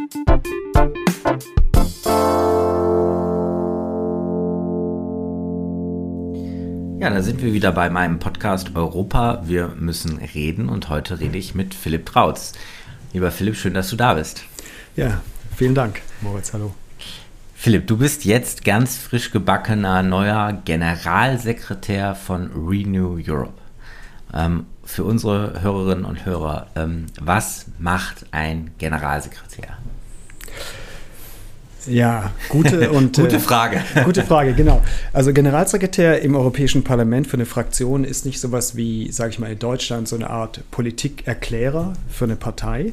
Ja, da sind wir wieder bei meinem Podcast Europa. Wir müssen reden und heute rede ich mit Philipp Trautz. Lieber Philipp, schön, dass du da bist. Ja, vielen Dank, Moritz. Hallo. Philipp, du bist jetzt ganz frisch gebackener neuer Generalsekretär von Renew Europe. Ähm, für unsere Hörerinnen und Hörer, ähm, was macht ein Generalsekretär? Ja, gute und gute äh, Frage. gute Frage, genau. Also Generalsekretär im Europäischen Parlament für eine Fraktion ist nicht sowas wie, sage ich mal, in Deutschland so eine Art Politikerklärer für eine Partei.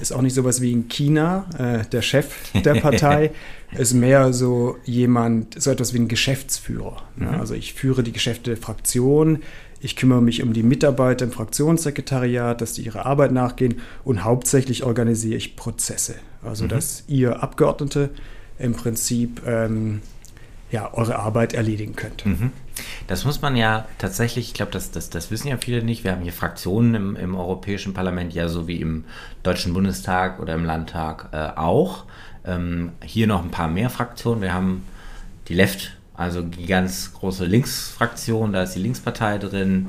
Ist auch nicht sowas wie in China, äh, der Chef der Partei. ist mehr so jemand, so etwas wie ein Geschäftsführer. Mhm. Ja, also ich führe die Geschäfte der Fraktion, ich kümmere mich um die Mitarbeiter im Fraktionssekretariat, dass die ihrer Arbeit nachgehen und hauptsächlich organisiere ich Prozesse. Also, mhm. dass ihr Abgeordnete im Prinzip ähm, ja, eure Arbeit erledigen könnt. Mhm. Das muss man ja tatsächlich, ich glaube, das, das, das wissen ja viele nicht. Wir haben hier Fraktionen im, im Europäischen Parlament, ja, so wie im Deutschen Bundestag oder im Landtag äh, auch. Ähm, hier noch ein paar mehr Fraktionen. Wir haben die Left also die ganz große Linksfraktion, da ist die Linkspartei drin.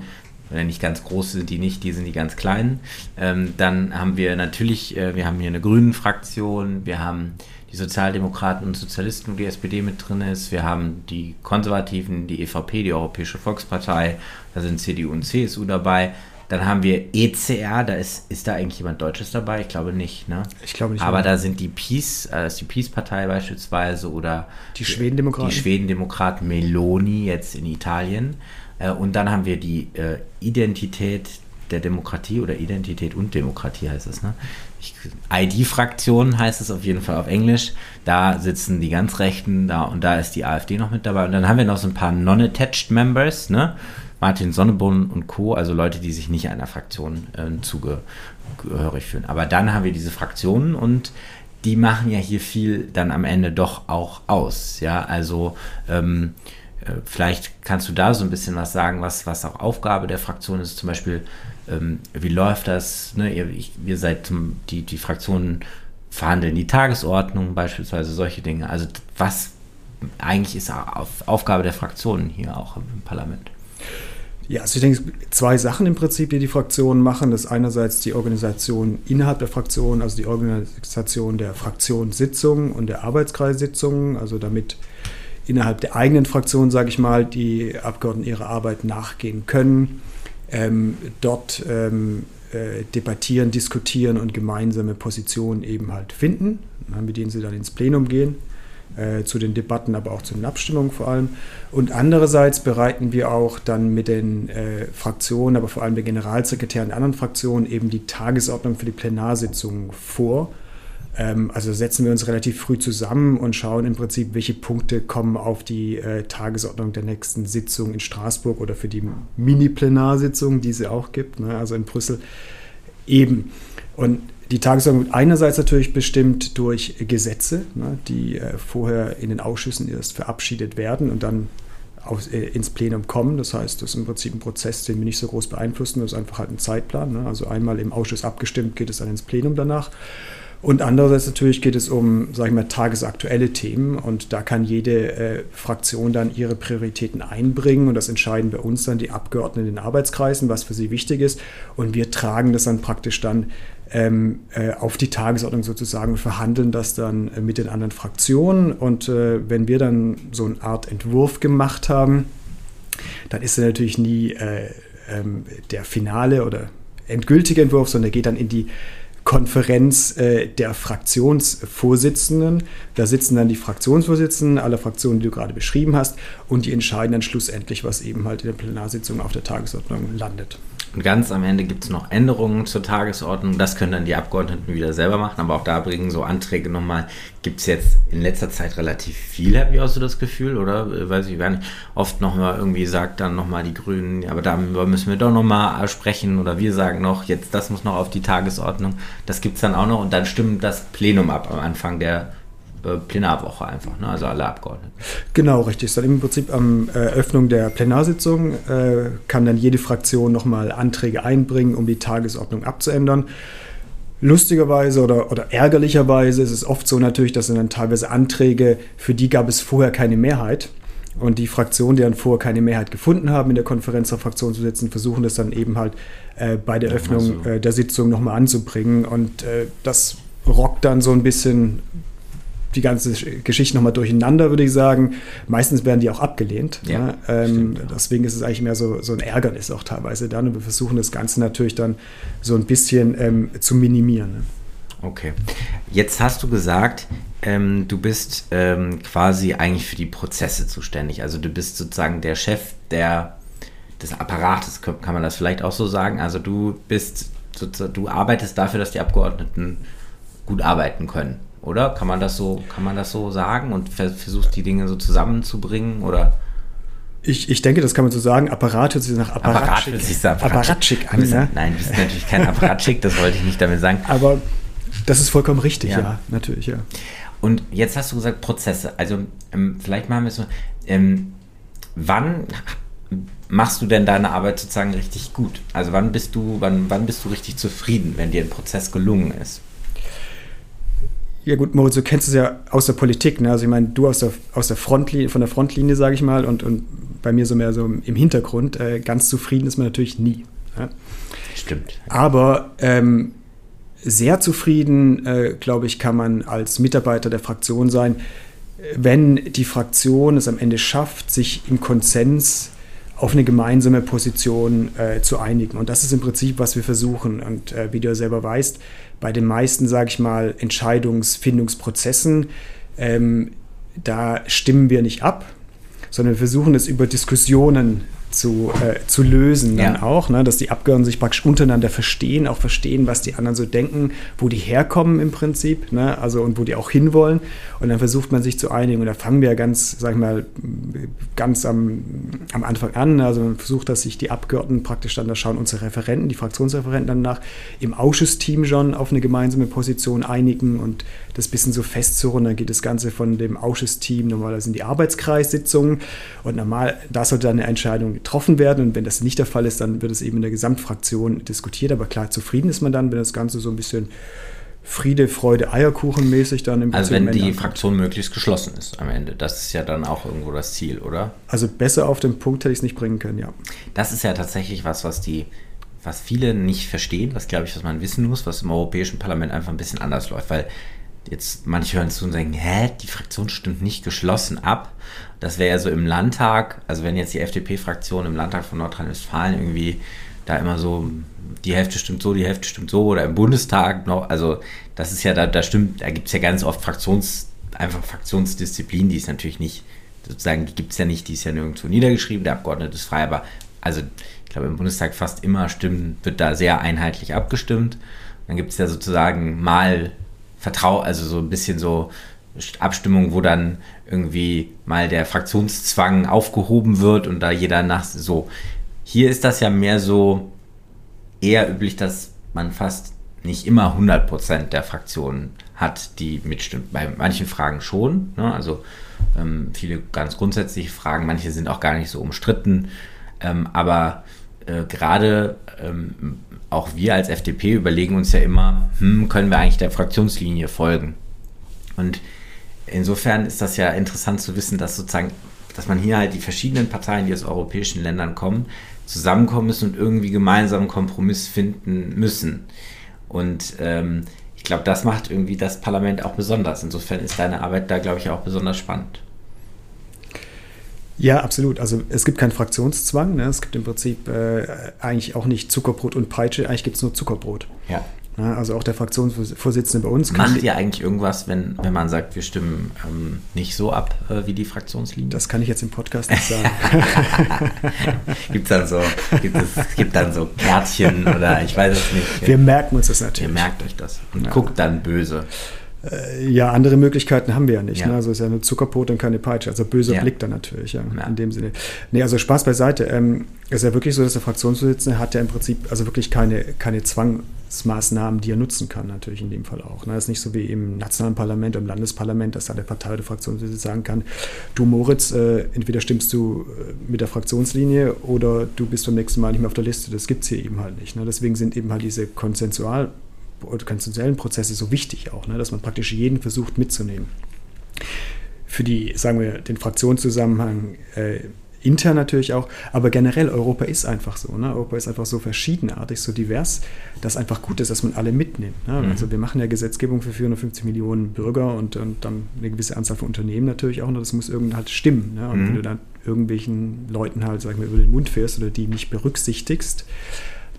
Wenn nicht ganz groß sind die nicht, die sind die ganz kleinen. Ähm, dann haben wir natürlich, äh, wir haben hier eine Grünen-Fraktion, wir haben die Sozialdemokraten und Sozialisten, wo die SPD mit drin ist. Wir haben die Konservativen, die EVP, die Europäische Volkspartei, da sind CDU und CSU dabei. Dann haben wir ECR, da ist, ist da eigentlich jemand Deutsches dabei? Ich glaube nicht, ne? Ich glaube nicht. Aber mehr. da sind die Peace, äh, ist die Peace-Partei beispielsweise oder die Schwedendemokraten. Die Schwedendemokraten Meloni jetzt in Italien. Äh, und dann haben wir die äh, Identität der Demokratie oder Identität und Demokratie heißt es, ne? ID-Fraktion heißt es auf jeden Fall auf Englisch. Da sitzen die ganz Rechten, da und da ist die AfD noch mit dabei. Und dann haben wir noch so ein paar non-attached Members, ne? Martin Sonneborn und Co., also Leute, die sich nicht einer Fraktion äh, zugehörig fühlen. Aber dann haben wir diese Fraktionen und die machen ja hier viel dann am Ende doch auch aus. Ja, also ähm, äh, vielleicht kannst du da so ein bisschen was sagen, was, was auch Aufgabe der Fraktion ist. Zum Beispiel, ähm, wie läuft das? Ne? Ihr, ich, ihr seid die, die Fraktionen verhandeln die Tagesordnung, beispielsweise solche Dinge. Also was eigentlich ist Aufgabe der Fraktionen hier auch im Parlament? Ja, also ich denke, zwei Sachen im Prinzip, die die Fraktionen machen. Das ist einerseits die Organisation innerhalb der Fraktion, also die Organisation der Fraktionssitzungen und der Arbeitskreissitzungen, also damit innerhalb der eigenen Fraktion, sage ich mal, die Abgeordneten ihrer Arbeit nachgehen können, ähm, dort ähm, äh, debattieren, diskutieren und gemeinsame Positionen eben halt finden, mit denen sie dann ins Plenum gehen äh, zu den Debatten, aber auch zu den Abstimmungen vor allem. Und andererseits bereiten wir auch dann mit den äh, Fraktionen, aber vor allem der Generalsekretär der anderen Fraktionen eben die Tagesordnung für die Plenarsitzungen vor. Ähm, also setzen wir uns relativ früh zusammen und schauen im Prinzip, welche Punkte kommen auf die äh, Tagesordnung der nächsten Sitzung in Straßburg oder für die Mini-Plenarsitzung, die es auch gibt, ne, also in Brüssel eben. Und die Tagesordnung wird einerseits natürlich bestimmt durch Gesetze, ne, die äh, vorher in den Ausschüssen erst verabschiedet werden und dann aus, äh, ins Plenum kommen. Das heißt, das ist im Prinzip ein Prozess, den wir nicht so groß beeinflussen. Das ist einfach halt ein Zeitplan. Ne? Also einmal im Ausschuss abgestimmt, geht es dann ins Plenum danach. Und andererseits natürlich geht es um, sage ich mal, tagesaktuelle Themen und da kann jede äh, Fraktion dann ihre Prioritäten einbringen und das entscheiden bei uns dann die Abgeordneten in den Arbeitskreisen, was für sie wichtig ist und wir tragen das dann praktisch dann ähm, äh, auf die Tagesordnung sozusagen und verhandeln das dann äh, mit den anderen Fraktionen und äh, wenn wir dann so eine Art Entwurf gemacht haben, dann ist er natürlich nie äh, ähm, der finale oder endgültige Entwurf, sondern er geht dann in die Konferenz äh, der Fraktionsvorsitzenden. Da sitzen dann die Fraktionsvorsitzenden aller Fraktionen, die du gerade beschrieben hast, und die entscheiden dann schlussendlich, was eben halt in der Plenarsitzung auf der Tagesordnung landet. Und ganz am Ende gibt es noch Änderungen zur Tagesordnung. Das können dann die Abgeordneten wieder selber machen, aber auch da bringen so Anträge nochmal. Gibt es jetzt in letzter Zeit relativ viel, habe ich auch so das Gefühl, oder? Äh, weiß ich gar nicht. Oft nochmal irgendwie sagt dann nochmal die Grünen, aber darüber müssen wir doch nochmal sprechen oder wir sagen noch, jetzt das muss noch auf die Tagesordnung. Das gibt es dann auch noch und dann stimmt das Plenum ab am Anfang der äh, Plenarwoche einfach, ne? also alle Abgeordneten. Genau, richtig. Dann im Prinzip am Eröffnung der Plenarsitzung äh, kann dann jede Fraktion nochmal Anträge einbringen, um die Tagesordnung abzuändern. Lustigerweise oder, oder ärgerlicherweise ist es oft so natürlich, dass dann teilweise Anträge, für die gab es vorher keine Mehrheit. Und die Fraktionen, die dann vorher keine Mehrheit gefunden haben, in der Konferenz der Fraktionen zu sitzen, versuchen das dann eben halt äh, bei der Öffnung so. äh, der Sitzung nochmal anzubringen. Und äh, das rockt dann so ein bisschen die ganze Geschichte nochmal durcheinander, würde ich sagen. Meistens werden die auch abgelehnt. Ja, ne? ähm, stimmt, ja. Deswegen ist es eigentlich mehr so, so ein Ärgernis auch teilweise dann. Und wir versuchen das Ganze natürlich dann so ein bisschen ähm, zu minimieren. Ne? Okay. Jetzt hast du gesagt, ähm, du bist ähm, quasi eigentlich für die Prozesse zuständig. Also du bist sozusagen der Chef der, des Apparates, kann man das vielleicht auch so sagen. Also du bist du arbeitest dafür, dass die Abgeordneten gut arbeiten können, oder? Kann man das so, kann man das so sagen und versuchst die Dinge so zusammenzubringen oder? Ich, ich denke, das kann man so sagen. Apparat hört sich nach Apparatschik, Apparat Apparatschik an. Ne? Nein, du bist natürlich kein Apparatschik, das wollte ich nicht damit sagen. Aber das ist vollkommen richtig, ja, ja natürlich, ja. Und jetzt hast du gesagt Prozesse. Also ähm, vielleicht machen wir es so. Ähm, wann machst du denn deine Arbeit sozusagen richtig gut? Also wann bist du, wann, wann bist du richtig zufrieden, wenn dir ein Prozess gelungen ist? Ja gut, Moritz, du kennst es ja aus der Politik. Ne? Also ich meine, du aus der, aus der Frontlinie, von der Frontlinie, sage ich mal, und, und bei mir so mehr so im Hintergrund. Äh, ganz zufrieden ist man natürlich nie. Ja? Stimmt. Aber ähm, sehr zufrieden, äh, glaube ich, kann man als Mitarbeiter der Fraktion sein, wenn die Fraktion es am Ende schafft, sich im Konsens auf eine gemeinsame Position äh, zu einigen. Und das ist im Prinzip, was wir versuchen. Und äh, wie du ja selber weißt, bei den meisten, sage ich mal, Entscheidungsfindungsprozessen, ähm, da stimmen wir nicht ab, sondern wir versuchen es über Diskussionen zu, äh, zu lösen dann ja. auch, ne? dass die Abgeordneten sich praktisch untereinander verstehen, auch verstehen, was die anderen so denken, wo die herkommen im Prinzip, ne? also und wo die auch hinwollen und dann versucht man sich zu einigen und da fangen wir ganz, sag ich mal, ganz am, am Anfang an, also man versucht, dass sich die Abgeordneten praktisch dann, da schauen unsere Referenten, die Fraktionsreferenten dann nach, im Ausschussteam schon auf eine gemeinsame Position einigen und das bisschen so festzurren, dann geht das Ganze von dem Ausschussteam normalerweise in die Arbeitskreissitzungen und normal, da sollte dann eine Entscheidung getroffen werden. Und wenn das nicht der Fall ist, dann wird es eben in der Gesamtfraktion diskutiert. Aber klar, zufrieden ist man dann, wenn das Ganze so ein bisschen Friede, Freude, Eierkuchen mäßig dann im Also wenn die Fraktion möglichst geschlossen ist am Ende. Das ist ja dann auch irgendwo das Ziel, oder? Also besser auf den Punkt hätte ich es nicht bringen können, ja. Das ist ja tatsächlich was, was die was viele nicht verstehen, was glaube ich, was man wissen muss, was im Europäischen Parlament einfach ein bisschen anders läuft, weil jetzt manche hören zu und sagen, hä, die Fraktion stimmt nicht geschlossen ab. Das wäre ja so im Landtag, also wenn jetzt die FDP-Fraktion im Landtag von Nordrhein-Westfalen irgendwie da immer so, die Hälfte stimmt so, die Hälfte stimmt so, oder im Bundestag noch, also das ist ja, da, da stimmt, da gibt es ja ganz oft Fraktions, einfach Fraktionsdisziplin, die ist natürlich nicht, sozusagen, die gibt es ja nicht, die ist ja nirgendwo niedergeschrieben, der Abgeordnete ist frei, aber also ich glaube im Bundestag fast immer stimmen, wird da sehr einheitlich abgestimmt. Dann gibt es ja sozusagen mal Vertrau, also so ein bisschen so Abstimmung, wo dann irgendwie mal der Fraktionszwang aufgehoben wird und da jeder nach so. Hier ist das ja mehr so eher üblich, dass man fast nicht immer 100% der Fraktionen hat, die mitstimmt. Bei manchen Fragen schon, ne? also ähm, viele ganz grundsätzliche Fragen, manche sind auch gar nicht so umstritten, ähm, aber äh, gerade ähm, auch wir als FDP überlegen uns ja immer, hm, können wir eigentlich der Fraktionslinie folgen? Und insofern ist das ja interessant zu wissen, dass sozusagen, dass man hier halt die verschiedenen Parteien, die aus europäischen Ländern kommen, zusammenkommen müssen und irgendwie gemeinsam einen Kompromiss finden müssen. Und ähm, ich glaube, das macht irgendwie das Parlament auch besonders. Insofern ist deine Arbeit da, glaube ich, auch besonders spannend. Ja, absolut. Also es gibt keinen Fraktionszwang. Ne? Es gibt im Prinzip äh, eigentlich auch nicht Zuckerbrot und Peitsche. Eigentlich gibt es nur Zuckerbrot. Ja. ja. Also auch der Fraktionsvorsitzende bei uns. Macht ihr eigentlich irgendwas, wenn, wenn man sagt, wir stimmen ähm, nicht so ab äh, wie die Fraktionslinie? Das kann ich jetzt im Podcast nicht sagen. gibt dann so, gibt es gibt dann so Kärtchen oder ich weiß es nicht. Wir merken uns das natürlich. Ihr merkt euch das und ja. guckt dann böse. Äh, ja, andere Möglichkeiten haben wir ja nicht. Ja. Ne? Also ist ja nur Zuckerbrot und keine Peitsche. Also böser ja. Blick dann natürlich, ja, ja, in dem Sinne. Nee, also Spaß beiseite. Ähm, es ist ja wirklich so, dass der Fraktionsvorsitzende hat ja im Prinzip also wirklich keine, keine Zwangsmaßnahmen, die er nutzen kann, natürlich in dem Fall auch. Ne? Das ist nicht so wie im nationalen Parlament, im Landesparlament, dass da der Partei oder Fraktionsvorsitzende sagen kann, du Moritz, äh, entweder stimmst du äh, mit der Fraktionslinie oder du bist beim nächsten Mal nicht mehr auf der Liste. Das gibt es hier eben halt nicht. Ne? Deswegen sind eben halt diese konsensual konstitutionellen Prozesse so wichtig auch, ne? dass man praktisch jeden versucht mitzunehmen. Für die, sagen wir, den Fraktionszusammenhang äh, intern natürlich auch, aber generell Europa ist einfach so. Ne? Europa ist einfach so verschiedenartig, so divers, dass einfach gut ist, dass man alle mitnimmt. Ne? Mhm. Also wir machen ja Gesetzgebung für 450 Millionen Bürger und, und dann eine gewisse Anzahl von Unternehmen natürlich auch, und das muss irgendwie halt stimmen. Ne? Und mhm. wenn du dann irgendwelchen Leuten halt, sag ich mal, über den Mund fährst oder die nicht berücksichtigst,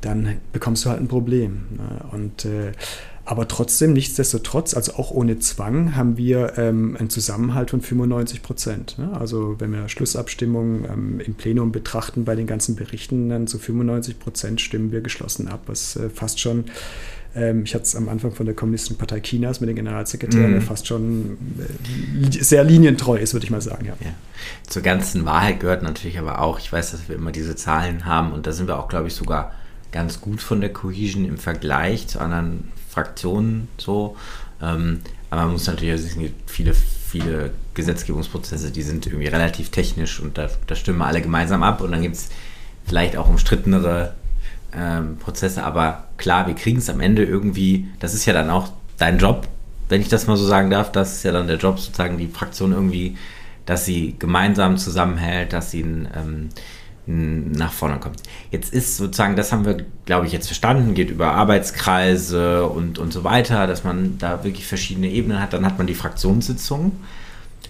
dann bekommst du halt ein Problem. Ne? Und äh, aber trotzdem, nichtsdestotrotz, also auch ohne Zwang, haben wir ähm, einen Zusammenhalt von 95 Prozent. Ne? Also wenn wir Schlussabstimmungen ähm, im Plenum betrachten bei den ganzen Berichten, dann zu 95 Prozent stimmen wir geschlossen ab, was äh, fast schon ähm, ich hatte es am Anfang von der Kommunistischen Partei Chinas mit den Generalsekretären, der mhm. fast schon äh, sehr linientreu ist, würde ich mal sagen. Ja. ja. Zur ganzen Wahrheit gehört natürlich aber auch, ich weiß, dass wir immer diese Zahlen haben und da sind wir auch, glaube ich, sogar ganz gut von der Cohesion im Vergleich zu anderen Fraktionen so. Ähm, aber man muss natürlich, es gibt viele, viele Gesetzgebungsprozesse, die sind irgendwie relativ technisch und da, da stimmen alle gemeinsam ab und dann gibt es vielleicht auch umstrittenere ähm, Prozesse, aber klar, wir kriegen es am Ende irgendwie, das ist ja dann auch dein Job, wenn ich das mal so sagen darf, das ist ja dann der Job, sozusagen die Fraktion irgendwie, dass sie gemeinsam zusammenhält, dass sie ein ähm, nach vorne kommt. Jetzt ist sozusagen, das haben wir, glaube ich, jetzt verstanden, geht über Arbeitskreise und, und so weiter, dass man da wirklich verschiedene Ebenen hat. Dann hat man die Fraktionssitzungen.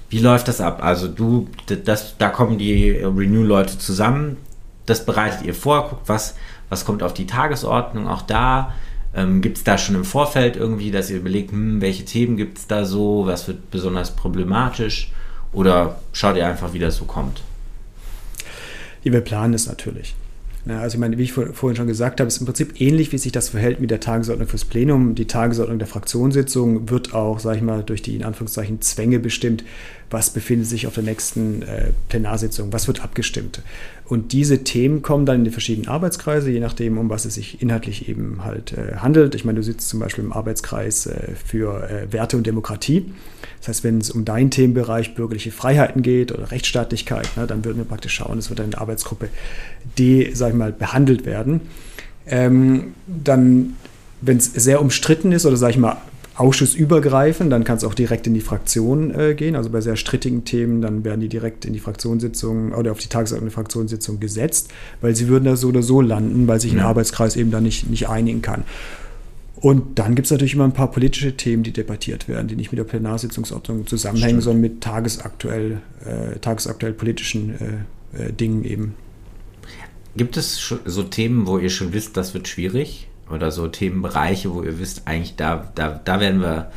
Wie läuft das ab? Also du, das, da kommen die Renew-Leute zusammen, das bereitet ihr vor, guckt, was, was kommt auf die Tagesordnung, auch da. Ähm, gibt es da schon im Vorfeld irgendwie, dass ihr überlegt, hm, welche Themen gibt es da so, was wird besonders problematisch? Oder schaut ihr einfach, wie das so kommt? Ja, wir planen es natürlich. Ja, also ich meine, wie ich vorhin schon gesagt habe, ist im Prinzip ähnlich, wie sich das verhält mit der Tagesordnung fürs Plenum. Die Tagesordnung der Fraktionssitzung wird auch, sage ich mal, durch die in Anführungszeichen Zwänge bestimmt, was befindet sich auf der nächsten äh, Plenarsitzung, was wird abgestimmt. Und diese Themen kommen dann in die verschiedenen Arbeitskreise, je nachdem, um was es sich inhaltlich eben halt äh, handelt. Ich meine, du sitzt zum Beispiel im Arbeitskreis äh, für äh, Werte und Demokratie. Das heißt, wenn es um deinen Themenbereich bürgerliche Freiheiten geht oder Rechtsstaatlichkeit, ne, dann würden wir praktisch schauen, es wird dann in der Arbeitsgruppe D, sag ich mal, behandelt werden. Ähm, dann, wenn es sehr umstritten ist oder, sag ich mal, ausschussübergreifend, dann kann es auch direkt in die Fraktion äh, gehen. Also bei sehr strittigen Themen, dann werden die direkt in die Fraktionssitzung oder auf die Tagesordnung der Fraktionssitzung gesetzt, weil sie würden da so oder so landen, weil sich ein Arbeitskreis eben da nicht, nicht einigen kann. Und dann gibt es natürlich immer ein paar politische Themen, die debattiert werden, die nicht mit der Plenarsitzungsordnung zusammenhängen, Stimmt. sondern mit tagesaktuell, äh, tagesaktuell politischen äh, äh, Dingen eben. Gibt es so Themen, wo ihr schon wisst, das wird schwierig? Oder so Themenbereiche, wo ihr wisst, eigentlich da, da, da werden wir,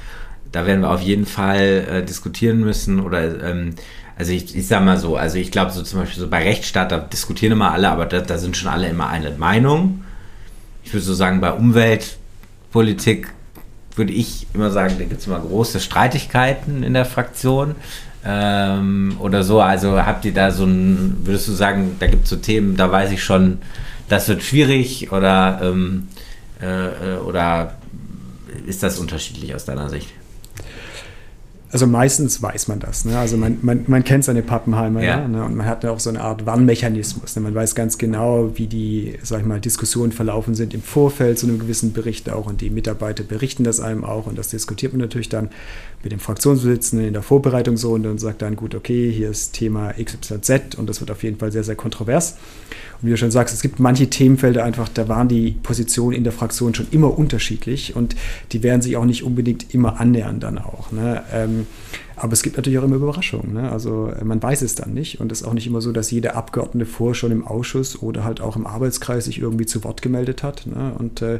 da werden wir auf jeden Fall äh, diskutieren müssen oder ähm, also ich, ich sag mal so, also ich glaube so zum Beispiel so bei Rechtsstaat, da diskutieren immer alle, aber da, da sind schon alle immer eine Meinung. Ich würde so sagen, bei Umweltpolitik würde ich immer sagen, da gibt es immer große Streitigkeiten in der Fraktion ähm, oder so. Also habt ihr da so ein, würdest du sagen, da gibt es so Themen, da weiß ich schon, das wird schwierig oder ähm, äh, äh, oder ist das unterschiedlich aus deiner Sicht? Also meistens weiß man das. Ne? Also man, man, man kennt seine Pappenheimer ja. ne? und man hat auch so eine Art Warnmechanismus. Ne? Man weiß ganz genau, wie die, sag ich mal, Diskussionen verlaufen sind im Vorfeld zu einem gewissen Bericht auch und die Mitarbeiter berichten das einem auch und das diskutiert man natürlich dann mit dem Fraktionsvorsitzenden in der Vorbereitung so und dann sagt dann, gut, okay, hier ist Thema XYZ und das wird auf jeden Fall sehr, sehr kontrovers. Wie du schon sagst, es gibt manche Themenfelder einfach, da waren die Positionen in der Fraktion schon immer unterschiedlich und die werden sich auch nicht unbedingt immer annähern dann auch. Ne? Ähm, aber es gibt natürlich auch immer Überraschungen. Ne? Also äh, man weiß es dann nicht und es ist auch nicht immer so, dass jeder Abgeordnete vor schon im Ausschuss oder halt auch im Arbeitskreis sich irgendwie zu Wort gemeldet hat. Ne? Und äh,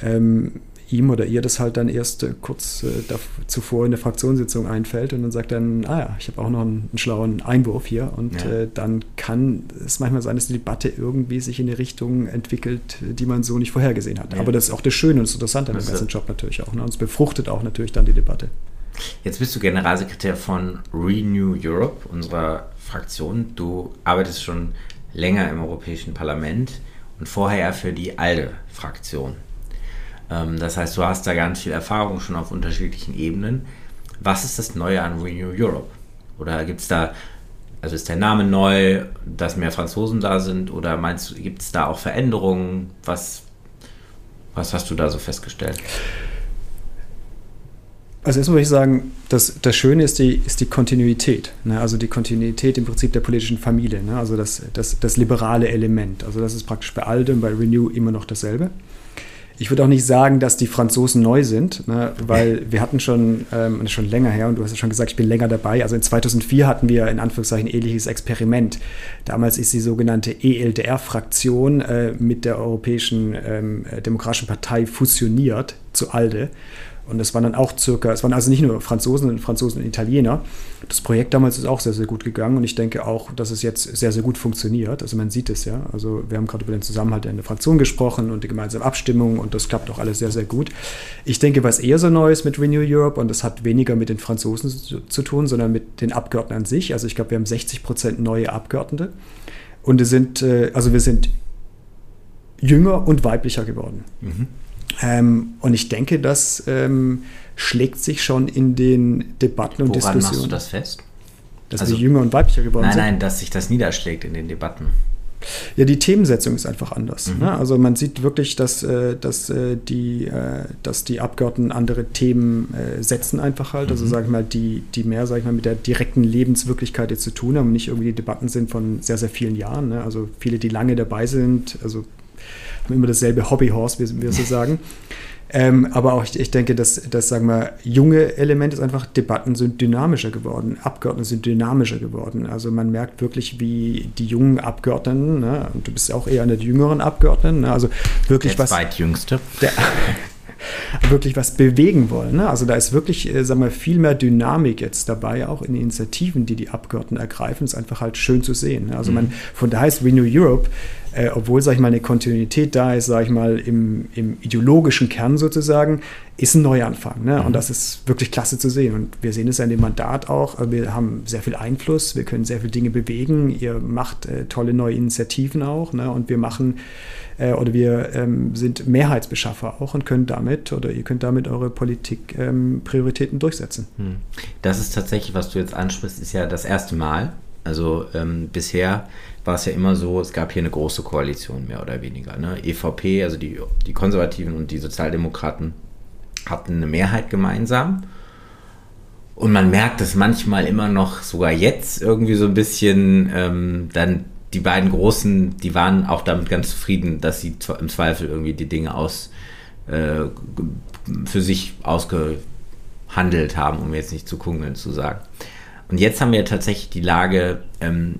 ähm, ihm oder ihr das halt dann erst äh, kurz äh, zuvor in der Fraktionssitzung einfällt und dann sagt dann, ah ja, ich habe auch noch einen, einen, schlauen Einwurf hier und ja. äh, dann kann es manchmal sein, dass die Debatte irgendwie sich in eine Richtung entwickelt, die man so nicht vorhergesehen hat. Ja. Aber das ist auch das Schöne und das Interessante an dem ganzen Job natürlich auch. Ne? Und es befruchtet auch natürlich dann die Debatte. Jetzt bist du Generalsekretär von Renew Europe, unserer Fraktion. Du arbeitest schon länger im Europäischen Parlament und vorher für die ALDE-Fraktion. Ähm, das heißt, du hast da ganz viel Erfahrung schon auf unterschiedlichen Ebenen. Was ist das Neue an Renew Europe? Oder gibt es da, also ist der Name neu, dass mehr Franzosen da sind? Oder meinst du, gibt es da auch Veränderungen? Was, was hast du da so festgestellt? Also erstmal würde ich sagen, das, das Schöne ist die, ist die Kontinuität. Ne? Also die Kontinuität im Prinzip der politischen Familie. Ne? Also das, das, das liberale Element. Also das ist praktisch bei Alde bei Renew immer noch dasselbe. Ich würde auch nicht sagen, dass die Franzosen neu sind, ne, weil wir hatten schon, ähm, schon länger her, und du hast ja schon gesagt, ich bin länger dabei. Also in 2004 hatten wir in Anführungszeichen ein ähnliches Experiment. Damals ist die sogenannte ELDR-Fraktion äh, mit der Europäischen ähm, Demokratischen Partei fusioniert zu ALDE. Und es waren dann auch circa, es waren also nicht nur Franzosen und Franzosen und Italiener. Das Projekt damals ist auch sehr, sehr gut gegangen und ich denke auch, dass es jetzt sehr, sehr gut funktioniert. Also man sieht es ja. Also wir haben gerade über den Zusammenhalt in der Fraktion gesprochen und die gemeinsame Abstimmung und das klappt auch alles sehr, sehr gut. Ich denke, was eher so neu ist mit Renew Europe und das hat weniger mit den Franzosen zu, zu tun, sondern mit den Abgeordneten an sich. Also ich glaube, wir haben 60 Prozent neue Abgeordnete und wir sind, äh, also wir sind jünger und weiblicher geworden. Mhm. Ähm, und ich denke, das ähm, schlägt sich schon in den Debatten und Woran Diskussionen. machst du das fest? Dass also, wir jünger und weiblicher geworden nein, sind? Nein, nein, dass sich das niederschlägt in den Debatten. Ja, die Themensetzung ist einfach anders. Mhm. Ne? Also man sieht wirklich, dass, äh, dass, äh, die, äh, dass die Abgeordneten andere Themen setzen einfach halt. Also mhm. sage ich mal, die, die mehr, sage ich mal, mit der direkten Lebenswirklichkeit jetzt zu tun haben, nicht irgendwie die Debatten sind von sehr, sehr vielen Jahren. Ne? Also viele, die lange dabei sind, also haben immer dasselbe Hobbyhorse, wie wir so sagen. Ähm, aber auch ich, ich denke, dass das, sagen wir, junge Element ist einfach, Debatten sind dynamischer geworden, Abgeordnete sind dynamischer geworden. Also man merkt wirklich, wie die jungen Abgeordneten, ne, und du bist ja auch eher einer der jüngeren Abgeordneten, ne, also wirklich der was. Zweitjüngste. Der, wirklich was bewegen wollen. Ne? Also da ist wirklich, äh, sagen wir, viel mehr Dynamik jetzt dabei, auch in den Initiativen, die die Abgeordneten ergreifen. Das ist einfach halt schön zu sehen. Ne? Also man, mhm. von daher ist Renew Europe, äh, obwohl, sag ich mal, eine Kontinuität da ist, sag ich mal, im, im ideologischen Kern sozusagen, ist ein Neuanfang. Ne? Und mhm. das ist wirklich klasse zu sehen. Und wir sehen es ja in dem Mandat auch. Wir haben sehr viel Einfluss, wir können sehr viele Dinge bewegen. Ihr macht äh, tolle neue Initiativen auch. Ne? Und wir machen äh, oder wir ähm, sind Mehrheitsbeschaffer auch und können damit oder ihr könnt damit eure Politikprioritäten ähm, durchsetzen. Hm. Das ist tatsächlich, was du jetzt ansprichst, ist ja das erste Mal. Also ähm, bisher war es ja immer so, es gab hier eine große Koalition, mehr oder weniger. Ne? EVP, also die, die Konservativen und die Sozialdemokraten hatten eine Mehrheit gemeinsam. Und man merkt es manchmal immer noch, sogar jetzt irgendwie so ein bisschen, ähm, dann die beiden Großen, die waren auch damit ganz zufrieden, dass sie im Zweifel irgendwie die Dinge aus äh, für sich ausgehandelt haben, um jetzt nicht zu kungeln zu sagen. Und jetzt haben wir tatsächlich die Lage, ähm,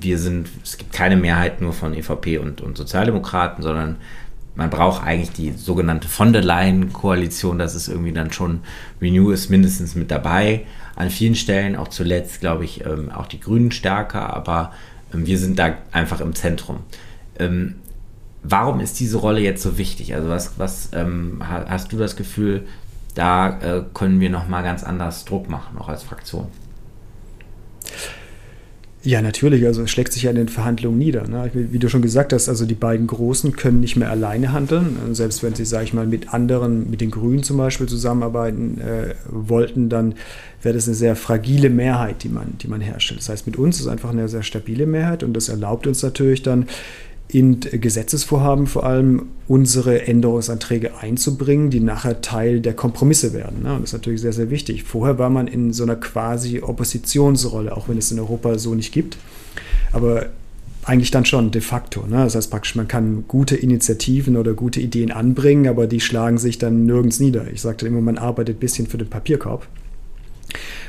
wir sind, es gibt keine Mehrheit nur von EVP und, und Sozialdemokraten, sondern man braucht eigentlich die sogenannte von der Leyen-Koalition. Das ist irgendwie dann schon, Renew ist mindestens mit dabei. An vielen Stellen, auch zuletzt, glaube ich, ähm, auch die Grünen stärker, aber ähm, wir sind da einfach im Zentrum. Ähm, warum ist diese Rolle jetzt so wichtig? Also was, was ähm, hast du das Gefühl, da äh, können wir nochmal ganz anders Druck machen, auch als Fraktion? Ja, natürlich. Also es schlägt sich ja in den Verhandlungen nieder. Ne? Wie du schon gesagt hast, also die beiden Großen können nicht mehr alleine handeln. Selbst wenn sie, sage ich mal, mit anderen, mit den Grünen zum Beispiel zusammenarbeiten äh, wollten, dann wäre das eine sehr fragile Mehrheit, die man, die man herstellt. Das heißt, mit uns ist einfach eine sehr stabile Mehrheit und das erlaubt uns natürlich dann in Gesetzesvorhaben vor allem unsere Änderungsanträge einzubringen, die nachher Teil der Kompromisse werden. Ne? Und das ist natürlich sehr, sehr wichtig. Vorher war man in so einer quasi Oppositionsrolle, auch wenn es in Europa so nicht gibt. Aber eigentlich dann schon de facto. Ne? Das heißt praktisch, man kann gute Initiativen oder gute Ideen anbringen, aber die schlagen sich dann nirgends nieder. Ich sagte immer, man arbeitet ein bisschen für den Papierkorb.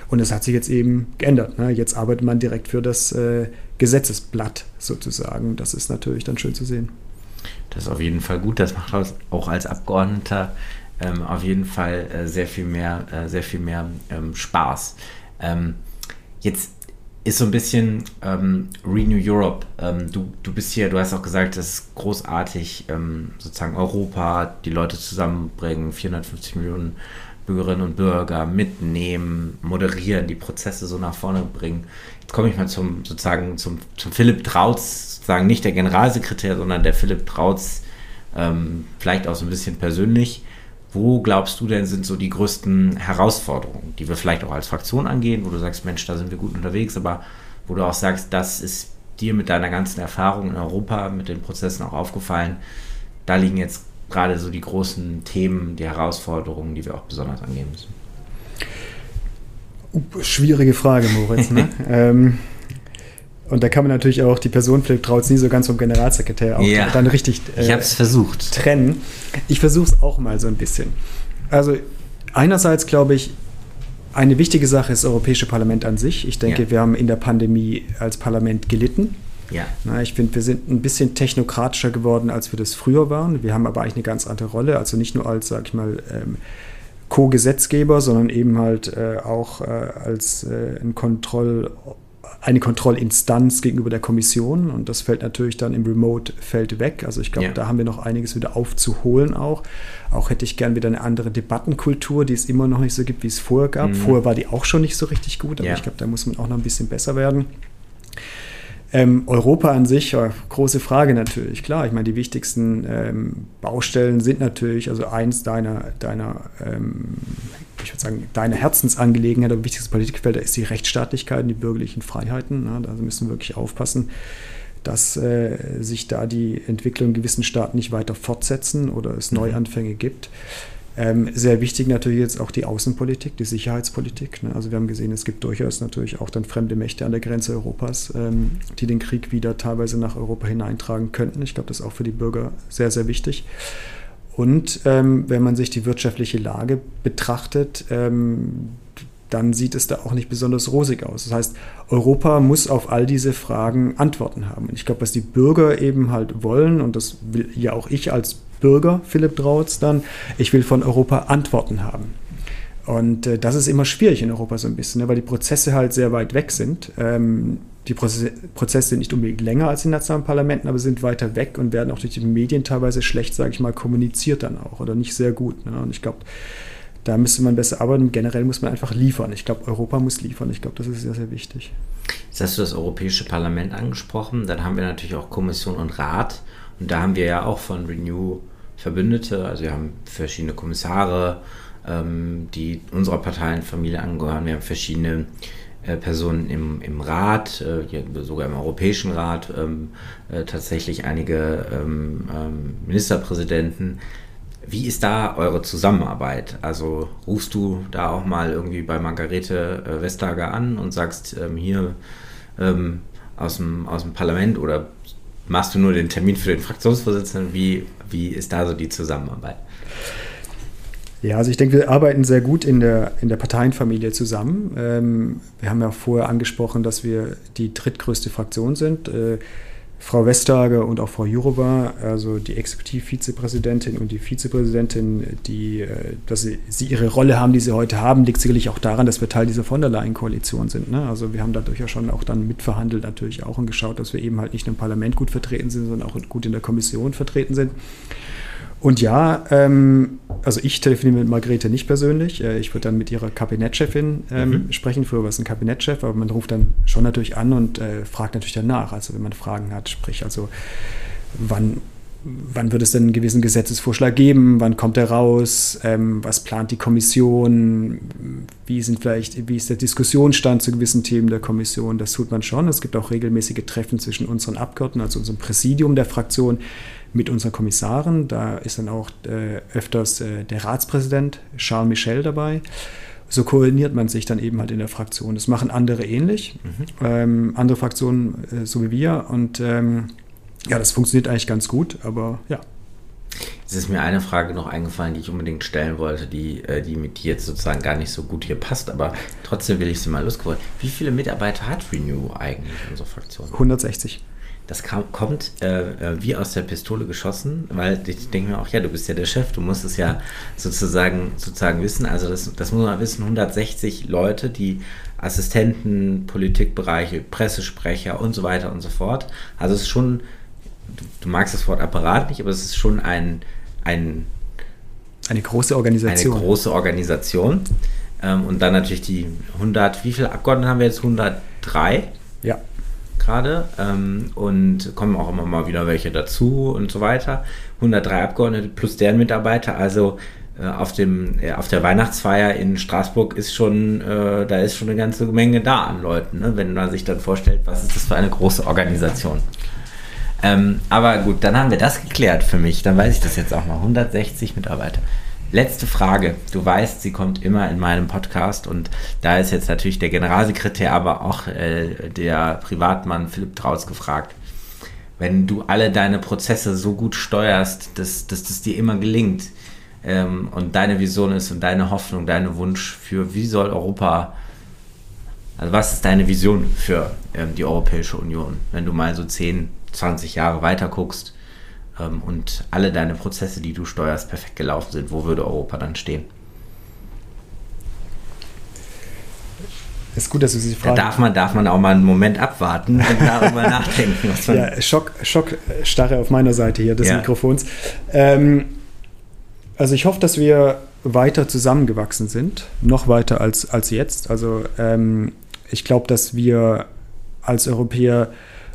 Und das hat sich jetzt eben geändert. Ne? Jetzt arbeitet man direkt für das äh, Gesetzesblatt sozusagen. Das ist natürlich dann schön zu sehen. Das ist auf jeden Fall gut. Das macht auch als Abgeordneter ähm, auf jeden Fall äh, sehr viel mehr, äh, sehr viel mehr ähm, Spaß. Ähm, jetzt ist so ein bisschen ähm, Renew Europe. Ähm, du, du bist hier, du hast auch gesagt, das ist großartig, ähm, sozusagen Europa, die Leute zusammenbringen, 450 Millionen Bürgerinnen und Bürger mitnehmen, moderieren, die Prozesse so nach vorne bringen. Jetzt komme ich mal zum sozusagen zum, zum Philipp Trautz, sozusagen nicht der Generalsekretär, sondern der Philipp Trautz, ähm, vielleicht auch so ein bisschen persönlich. Wo glaubst du denn sind so die größten Herausforderungen, die wir vielleicht auch als Fraktion angehen, wo du sagst, Mensch, da sind wir gut unterwegs, aber wo du auch sagst, das ist dir mit deiner ganzen Erfahrung in Europa, mit den Prozessen auch aufgefallen, da liegen jetzt gerade so die großen Themen, die Herausforderungen, die wir auch besonders angehen müssen? Schwierige Frage, Moritz. Ne? ähm, und da kann man natürlich auch die Person Philipp Trautz nie so ganz vom Generalsekretär auch Ja. dann richtig äh, Ich habe es versucht. trennen. Ich versuche es auch mal so ein bisschen. Also einerseits glaube ich, eine wichtige Sache ist das Europäische Parlament an sich. Ich denke, Ja. wir haben in der Pandemie als Parlament gelitten. Ja. Na, ich finde, wir sind ein bisschen technokratischer geworden, als wir das früher waren. Wir haben aber eigentlich eine ganz andere Rolle. Also nicht nur als, sag ich mal, ähm, Co-Gesetzgeber, sondern eben halt äh, auch äh, als äh, ein Kontroll, eine Kontrollinstanz gegenüber der Kommission. Und das fällt natürlich dann im Remote-Feld weg. Also ich glaube, Ja. da haben wir noch einiges wieder aufzuholen auch. Auch hätte ich gern wieder eine andere Debattenkultur, die es immer noch nicht so gibt, wie es vorher gab. Mhm. Vorher war die auch schon nicht so richtig gut, aber Ja. ich glaube, da muss man auch noch ein bisschen besser werden. Ähm, Europa an sich, ja, große Frage natürlich. Klar, ich meine, die wichtigsten ähm, Baustellen sind natürlich, also eins deiner, deiner ähm, ich würde sagen, deine Herzensangelegenheit, aber wichtigstes Politikfeld, da ist die Rechtsstaatlichkeit und die bürgerlichen Freiheiten. Ne? Da müssen wir wirklich aufpassen, dass äh, sich da die Entwicklung in gewissen Staaten nicht weiter fortsetzen oder es Mhm. Neuanfänge gibt. Ähm, sehr wichtig natürlich jetzt auch die Außenpolitik, die Sicherheitspolitik. Ne? Also wir haben gesehen, es gibt durchaus natürlich auch dann fremde Mächte an der Grenze Europas, ähm, die den Krieg wieder teilweise nach Europa hineintragen könnten. Ich glaube, das ist auch für die Bürger sehr, sehr wichtig. Und ähm, wenn man sich die wirtschaftliche Lage betrachtet, ähm, dann sieht es da auch nicht besonders rosig aus. Das heißt, Europa muss auf all diese Fragen Antworten haben. Und ich glaube, was die Bürger eben halt wollen, und das will ja auch ich als Bürger, Philipp Drautz, dann, ich will von Europa Antworten haben. Und äh, das ist immer schwierig in Europa so ein bisschen, ne, weil die Prozesse halt sehr weit weg sind. Ähm, die Prozesse, Prozesse sind nicht unbedingt länger als in nationalen Parlamenten, aber sind weiter weg und werden auch durch die Medien teilweise schlecht, sage ich mal, kommuniziert dann auch oder nicht sehr gut. Ne? Und ich glaube, da müsste man besser arbeiten. Generell muss man einfach liefern. Ich glaube, Europa muss liefern. Ich glaube, das ist sehr, sehr wichtig. Jetzt hast du das Europäische Parlament angesprochen. Dann haben wir natürlich auch Kommission und Rat. Und da haben wir ja auch von Renew Verbündete. Also wir haben verschiedene Kommissare, ähm, die unserer Parteienfamilie angehören. Wir haben verschiedene äh, Personen im, im Rat, äh, sogar im Europäischen Rat, ähm, äh, tatsächlich einige ähm, ähm, Ministerpräsidenten. Wie ist da eure Zusammenarbeit? Also rufst du da auch mal irgendwie bei Margarete äh, Vestager an und sagst ähm, hier ähm, aus, dem, aus dem Parlament oder machst du nur den Termin für den Fraktionsvorsitzenden? Wie, wie ist da so die Zusammenarbeit? Ja, also ich denke, wir arbeiten sehr gut in der, in der Parteienfamilie zusammen. Ähm, wir haben ja vorher angesprochen, dass wir die drittgrößte Fraktion sind. Äh, Frau Vestager und auch Frau Jourova, also die Exekutivvizepräsidentin und die Vizepräsidentin, die, äh, dass sie, sie ihre Rolle haben, die sie heute haben, liegt sicherlich auch daran, dass wir Teil dieser von der Leyen-Koalition sind. Ne? Also wir haben dadurch ja schon auch dann mitverhandelt natürlich auch und geschaut, dass wir eben halt nicht nur im Parlament gut vertreten sind, sondern auch gut in der Kommission vertreten sind. Und ja, ähm, also ich telefoniere mit Margrethe nicht persönlich. Äh, ich würde dann mit ihrer Kabinettchefin ähm, Mhm. sprechen. Früher war es ein Kabinettchef, aber man ruft dann schon natürlich an und äh, fragt natürlich danach. Also wenn man Fragen hat, sprich also wann, wann wird es denn einen gewissen Gesetzesvorschlag geben? Wann kommt er raus? Ähm, was plant die Kommission? Wie sind vielleicht, wie ist der Diskussionsstand zu gewissen Themen der Kommission? Das tut man schon. Es gibt auch regelmäßige Treffen zwischen unseren Abgeordneten, also unserem Präsidium der Fraktion, mit unseren Kommissaren. Da ist dann auch äh, öfters äh, der Ratspräsident Charles Michel dabei. So koordiniert man sich dann eben halt in der Fraktion. Das machen andere ähnlich, ähm, andere Fraktionen äh, so wie wir. Und ähm, ja, das funktioniert eigentlich ganz gut, aber ja. Es ist mir eine Frage noch eingefallen, die ich unbedingt stellen wollte, die, äh, die mit dir jetzt sozusagen gar nicht so gut hier passt, aber trotzdem will ich sie mal losgeworden. Wie viele Mitarbeiter hat Renew eigentlich, unsere Fraktion? 160. Das kam, kommt äh, äh, wie aus der Pistole geschossen, weil ich denke mir auch, ja, du bist ja der Chef, du musst es ja sozusagen, sozusagen wissen. Also das, das muss man wissen, 160 Leute, die Assistenten, Politikbereiche, Pressesprecher und so weiter und so fort. Also es ist schon, du, du magst das Wort Apparat nicht, aber es ist schon ein, ein Eine große Organisation. eine große Organisation. Ähm, und dann natürlich die 100, wie viele Abgeordnete haben wir jetzt? 103 ja. Gerade. Ähm, und kommen auch immer mal wieder welche dazu und so weiter. 103 Abgeordnete plus deren Mitarbeiter. Also äh, auf, dem, äh, auf der Weihnachtsfeier in Straßburg ist schon, äh, da ist schon eine ganze Menge da an Leuten, ne? wenn man sich dann vorstellt, was ist das für eine große Organisation. Ähm, aber gut, dann haben wir das geklärt für mich. Dann weiß ich das jetzt auch mal. 160 Mitarbeiter. Letzte Frage. Du weißt, sie kommt immer in meinem Podcast und da ist jetzt natürlich der Generalsekretär, aber auch äh, der Privatmann Philipp Trautz gefragt. Wenn du alle deine Prozesse so gut steuerst, dass, dass das dir immer gelingt ähm, und deine Vision ist und deine Hoffnung, deine Wunsch für, wie soll Europa, also was ist deine Vision für ähm, die Europäische Union, wenn du mal so 10, 20 Jahre weiter guckst? Ähm, und alle deine Prozesse, die du steuerst, perfekt gelaufen sind, wo würde Europa dann stehen? ist gut, dass du sie fragst. Da darf man, darf man auch mal einen Moment abwarten und darüber nachdenken. Ja, Schock, Schockstarre auf meiner Seite hier des ja. Mikrofons. Ähm, also ich hoffe, dass wir weiter zusammengewachsen sind, noch weiter als, als jetzt. Also ähm, ich glaube, dass wir als Europäer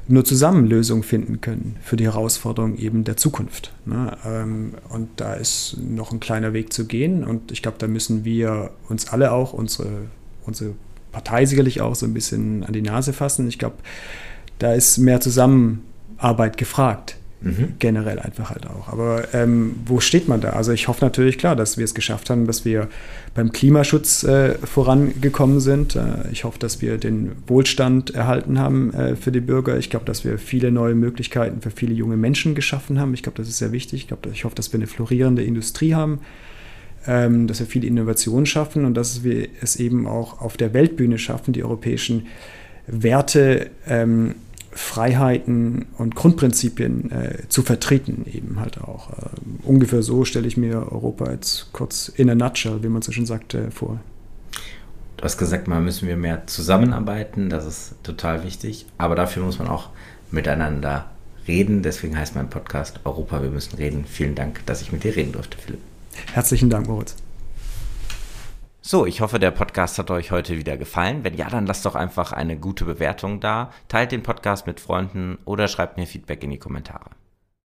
nur zusammen Lösungen finden können für die Herausforderungen eben der Zukunft. Ne? Ähm, und da ist noch ein kleiner Weg zu gehen und ich glaube, da müssen wir uns alle auch, unsere, unsere Partei sicherlich auch so ein bisschen an die Nase fassen. Ich glaube, da ist mehr Zusammenarbeit gefragt. Mhm. Generell einfach halt auch. Aber ähm, wo steht man da? Also ich hoffe natürlich klar, dass wir es geschafft haben, dass wir beim Klimaschutz äh, vorangekommen sind. Äh, ich hoffe, dass wir den Wohlstand erhalten haben äh, für die Bürger. Ich glaube, dass wir viele neue Möglichkeiten für viele junge Menschen geschaffen haben. Ich glaube, das ist sehr wichtig. Ich, glaub, ich hoffe, dass wir eine florierende Industrie haben. Ähm, dass wir viele Innovationen schaffen und dass wir es eben auch auf der Weltbühne schaffen, die europäischen Werte ähm, Freiheiten und Grundprinzipien äh, zu vertreten, eben halt auch. Äh, ungefähr so stelle ich mir Europa jetzt kurz in a nutshell, wie man so schon sagte, vor. Du hast gesagt, mal müssen wir mehr zusammenarbeiten, das ist total wichtig, aber dafür muss man auch miteinander reden. Deswegen heißt mein Podcast Europa, wir müssen reden. Vielen Dank, dass ich mit dir reden durfte, Philipp. Herzlichen Dank, Moritz. So, ich hoffe, der Podcast hat euch heute wieder gefallen. Wenn ja, dann lasst doch einfach eine gute Bewertung da, teilt den Podcast mit Freunden oder schreibt mir Feedback in die Kommentare.